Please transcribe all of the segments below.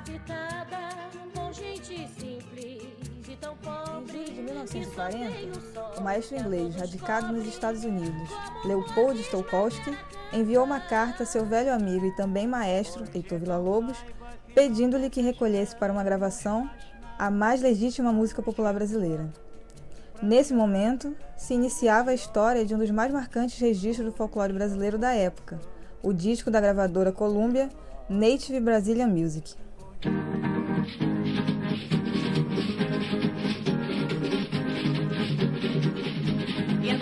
habitada por gente simples e tão pobre. Em julho de 1940, o maestro inglês, radicado nos Estados Unidos, Leopold Stokowski, enviou uma carta a seu velho amigo e também maestro, Heitor Villa-Lobos, pedindo-lhe que recolhesse para uma gravação a mais legítima música popular brasileira. Nesse momento, se iniciava a história de um dos mais marcantes registros do folclore brasileiro da época, o disco da gravadora Columbia, Native Brazilian Music.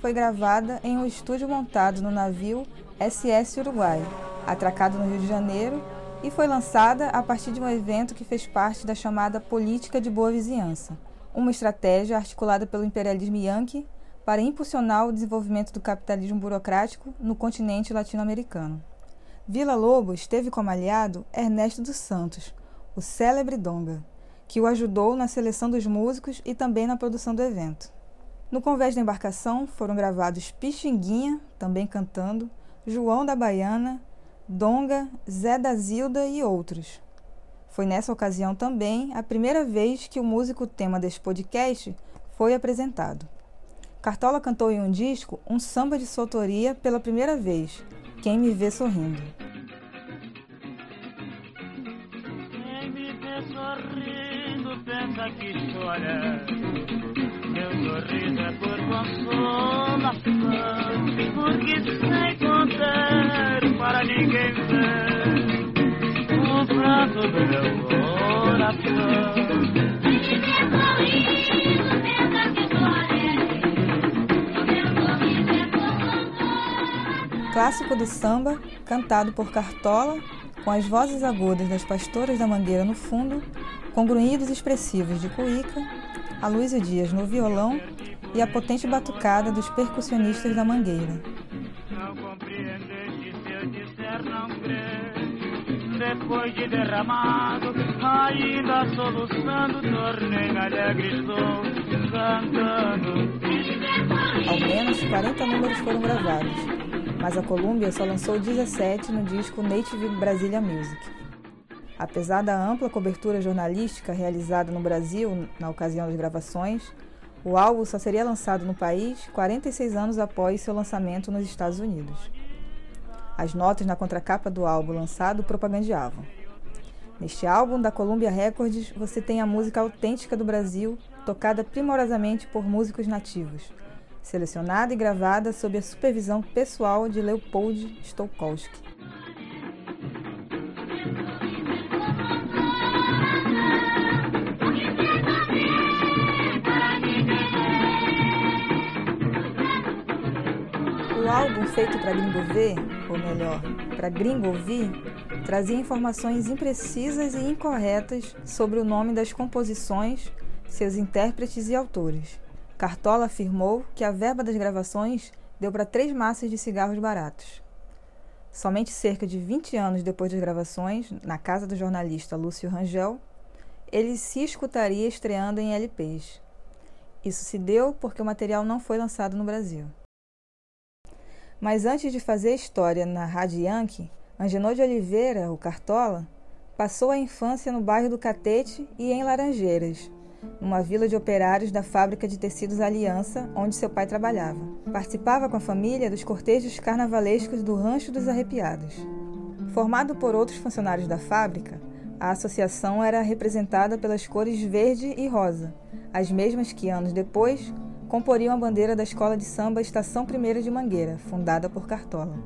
foi gravada em um estúdio montado no navio SS Uruguai, atracado no Rio de Janeiro, e foi lançada a partir de um evento que fez parte da chamada Política de Boa Vizinhança, uma estratégia articulada pelo imperialismo yankee para impulsionar o desenvolvimento do capitalismo burocrático no continente latino-americano. Vila Lobos teve como aliado Ernesto dos Santos, o célebre Donga, que o ajudou na seleção dos músicos e também na produção do evento. No convés da embarcação foram gravados Pixinguinha, também cantando, João da Baiana, Donga, Zé da Zilda e outros. Foi nessa ocasião também a primeira vez que o músico tema deste podcast foi apresentado. Cartola cantou em um disco um samba de sua autoria pela primeira vez, Quem Me Vê Sorrindo. Quem me vê sorrindo pensa que chora. É por consolação, porque sei contar para ninguém ver o prato do meu coração. Clássico do samba, cantado por Cartola, com as vozes agudas das pastoras da Mangueira no fundo, com grunhidos expressivos de Cuíca, Aloysio Dias no violão e a potente batucada dos percussionistas da Mangueira. Depois de derramado, ainda soluçando, tornei alegre estou cantando. Ao menos 40 números foram gravados, mas a Columbia só lançou 17 no disco Native Brasilia Music. Apesar da ampla cobertura jornalística realizada no Brasil na ocasião das gravações, o álbum só seria lançado no país 46 anos após seu lançamento nos Estados Unidos. As notas na contracapa do álbum lançado propagandeavam. Neste álbum da Columbia Records, você tem a música autêntica do Brasil, tocada primorosamente por músicos nativos, selecionada e gravada sob a supervisão pessoal de Leopold Stokowski. Álbum feito para gringo ver, ou melhor, para gringo ouvir, trazia informações imprecisas e incorretas sobre o nome das composições, seus intérpretes e autores. Cartola afirmou que a verba das gravações deu para três massas de cigarros baratos. Somente cerca de 20 anos depois das gravações, na casa do jornalista Lúcio Rangel, ele se escutaria estreando em LPs. Isso se deu porque o material não foi lançado no Brasil. Mas antes de fazer história na Rádio Yankee, Angenor de Oliveira, o Cartola, passou a infância no bairro do Catete e em Laranjeiras, numa vila de operários da fábrica de tecidos Aliança, onde seu pai trabalhava. Participava com a família dos cortejos carnavalescos do Rancho dos Arrepiados. Formado por outros funcionários da fábrica, a associação era representada pelas cores verde e rosa, as mesmas que, anos depois, comporiam a bandeira da escola de samba Estação Primeira de Mangueira, fundada por Cartola.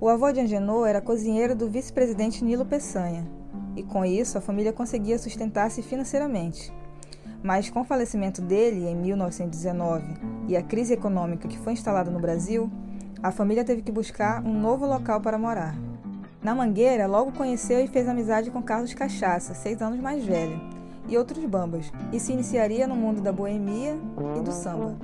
O avô de Angenor era cozinheiro do vice-presidente Nilo Peçanha, e com isso a família conseguia sustentar-se financeiramente. Mas com o falecimento dele em 1919 e a crise econômica que foi instalada no Brasil, a família teve que buscar um novo local para morar. Na Mangueira, logo conheceu e fez amizade com Carlos Cachaça, seis anos mais velho, e outros bambas, e se iniciaria no mundo da boemia e do samba.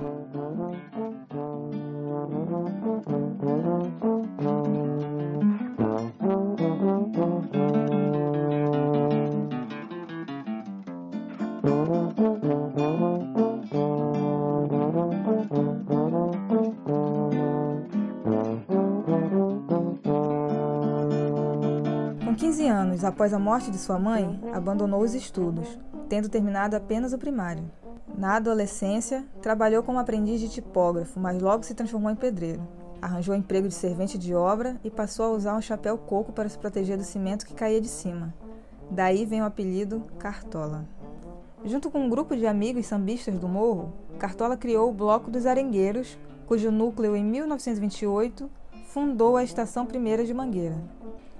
Com 15 anos após a morte de sua mãe, abandonou os estudos, tendo terminado apenas o primário. Na adolescência, trabalhou como aprendiz de tipógrafo, mas logo se transformou em pedreiro. Arranjou emprego de servente de obra e passou a usar um chapéu coco para se proteger do cimento que caía de cima. Daí vem o apelido Cartola. Junto com um grupo de amigos sambistas do morro, Cartola criou o Bloco dos Arengueiros, cujo núcleo, em 1928, fundou a Estação Primeira de Mangueira.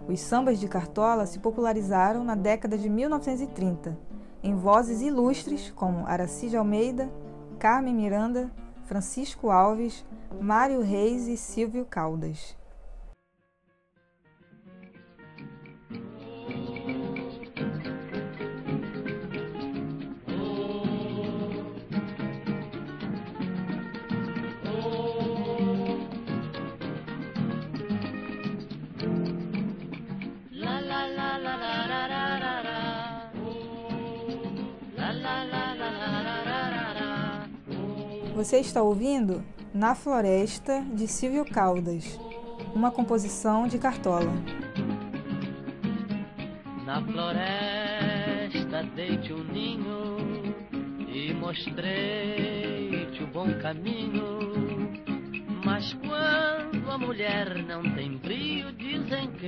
Os sambas de Cartola se popularizaram na década de 1930, em vozes ilustres como Aracide Almeida, Carmen Miranda, Francisco Alves, Mário Reis e Silvio Caldas. Você está ouvindo Na Floresta de Silvio Caldas, uma composição de Cartola. Na floresta dei-te um ninho e mostrei-te o bom caminho. Mas quando a mulher não tem brio, dizem que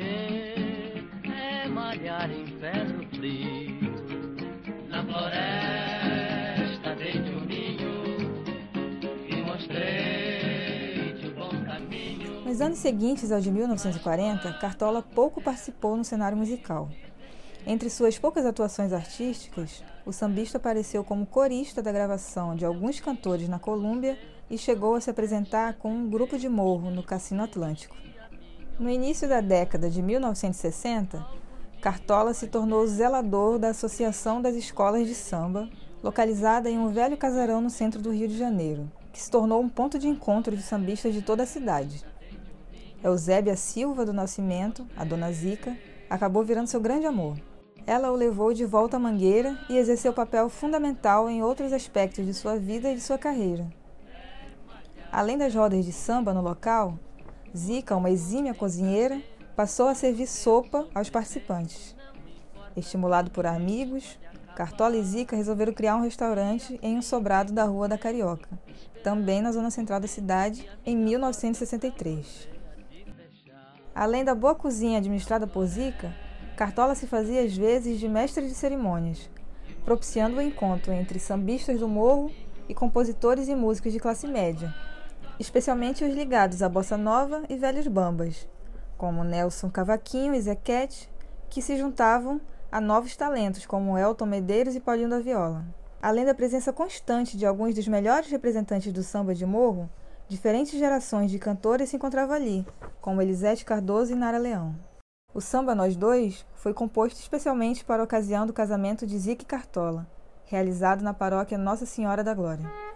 é malhar em ferro frio. Na floresta Nos anos seguintes ao de 1940, Cartola pouco participou no cenário musical. Entre suas poucas atuações artísticas, o sambista apareceu como corista da gravação de alguns cantores na Colômbia e chegou a se apresentar com um grupo de morro no Cassino Atlântico. No início da década de 1960, Cartola se tornou zelador da Associação das Escolas de Samba, localizada em um velho casarão no centro do Rio de Janeiro, que se tornou um ponto de encontro de sambistas de toda a cidade. Eusébia Silva do Nascimento, a Dona Zica, acabou virando seu grande amor. Ela o levou de volta à Mangueira e exerceu papel fundamental em outros aspectos de sua vida e de sua carreira. Além das rodas de samba no local, Zica, uma exímia cozinheira, passou a servir sopa aos participantes. Estimulado por amigos, Cartola e Zica resolveram criar um restaurante em um sobrado da Rua da Carioca, também na zona central da cidade, em 1963. Além da boa cozinha administrada por Zica, Cartola se fazia às vezes de mestre de cerimônias, propiciando o encontro entre sambistas do morro e compositores e músicos de classe média, especialmente os ligados à bossa nova e velhos bambas, como Nelson Cavaquinho e Zequete, que se juntavam a novos talentos como Elton Medeiros e Paulinho da Viola. Além da presença constante de alguns dos melhores representantes do samba de morro, diferentes gerações de cantores se encontravam ali, como Elisete Cardoso e Nara Leão. O samba Nós Dois foi composto especialmente para a ocasião do casamento de Zica e Cartola, realizado na paróquia Nossa Senhora da Glória.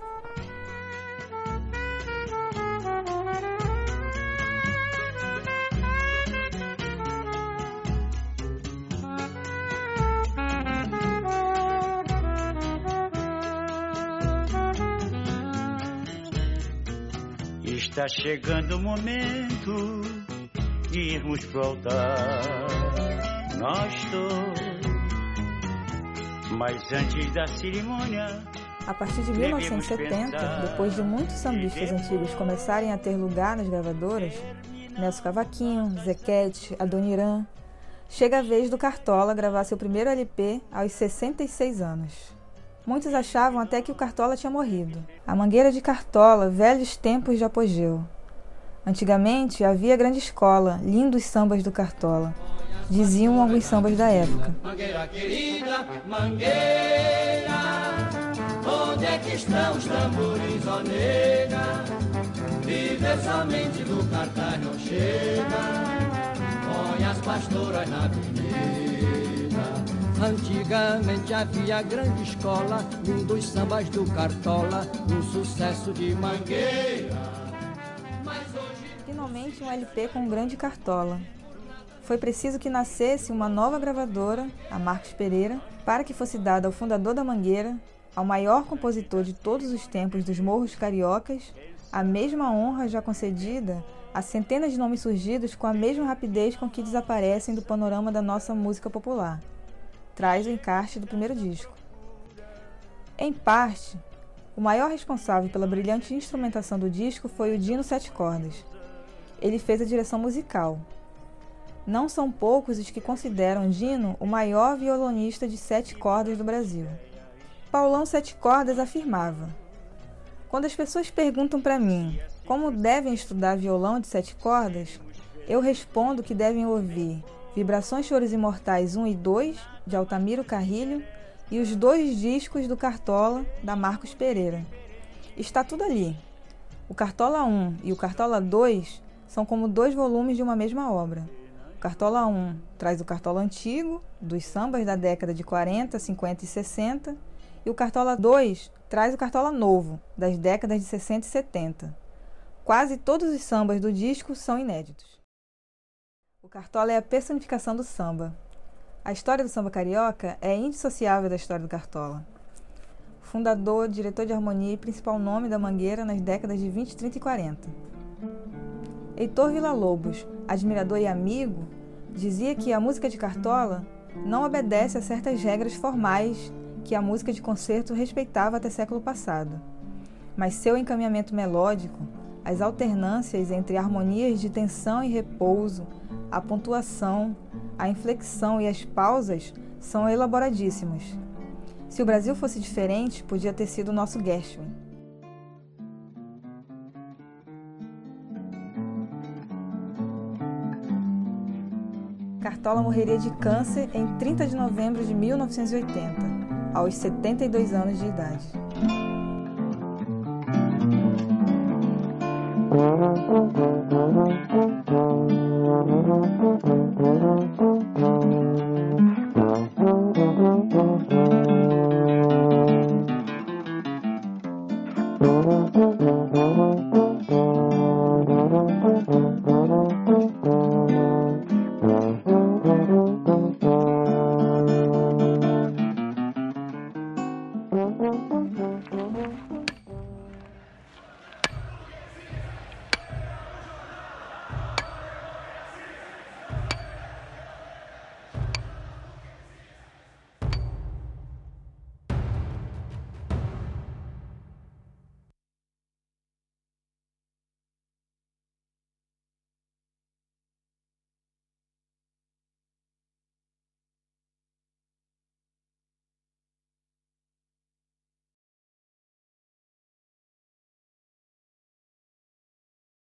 Está chegando o momento de irmos pro altar. Nós todos. Mas antes da cerimônia. A partir de 1970, depois de muitos sambistas antigos começarem a ter lugar nas gravadoras, Nelson Cavaquinho, Zequete, Adoniran, chega a vez do Cartola gravar seu primeiro LP aos 66 anos. Muitos achavam até que o Cartola tinha morrido. A Mangueira de Cartola, velhos tempos de apogeu. Antigamente havia grande escola, lindos sambas do Cartola. Diziam alguns sambas da época. Mangueira querida, mangueira, onde é que estão os tambores, ó nega? Viver somente do cartaz não chega, põe as pastoras na avenida. Antigamente havia grande escola, lindos sambas do Cartola, um sucesso de mangueira. Finalmente um LP com um grande Cartola. Foi preciso que nascesse uma nova gravadora, a Marcos Pereira, para que fosse dada ao fundador da Mangueira, ao maior compositor de todos os tempos dos morros cariocas, a mesma honra já concedida a centenas de nomes surgidos com a mesma rapidez com que desaparecem do panorama da nossa música popular traz o encarte do primeiro disco. Em parte, o maior responsável pela brilhante instrumentação do disco foi o Dino Sete Cordas. Ele fez a direção musical. Não são poucos os que consideram Dino o maior violonista de sete cordas do Brasil. Paulão Sete Cordas afirmava: Quando as pessoas perguntam para mim como devem estudar violão de sete cordas, eu respondo que devem ouvir Vibrações Choros Imortais 1 e 2, de Altamiro Carrilho, e os dois discos do Cartola, da Marcos Pereira. Está tudo ali. O Cartola 1 e o Cartola 2 são como dois volumes de uma mesma obra. O Cartola 1 traz o Cartola antigo, dos sambas da década de 40, 50 e 60, e o Cartola 2 traz o Cartola novo, das décadas de 60 e 70. Quase todos os sambas do disco são inéditos. O Cartola é a personificação do samba. A história do samba carioca é indissociável da história do Cartola. Fundador, diretor de harmonia e principal nome da Mangueira nas décadas de 20, 30 e 40. Heitor Villa-Lobos, admirador e amigo, dizia que a música de Cartola não obedece a certas regras formais que a música de concerto respeitava até século passado. Mas seu encaminhamento melódico, as alternâncias entre harmonias de tensão e repouso, a pontuação, a inflexão e as pausas são elaboradíssimas. Se o Brasil fosse diferente, podia ter sido o nosso Gershwin. Cartola morreria de câncer em 30 de novembro de 1980, aos 72 anos de idade.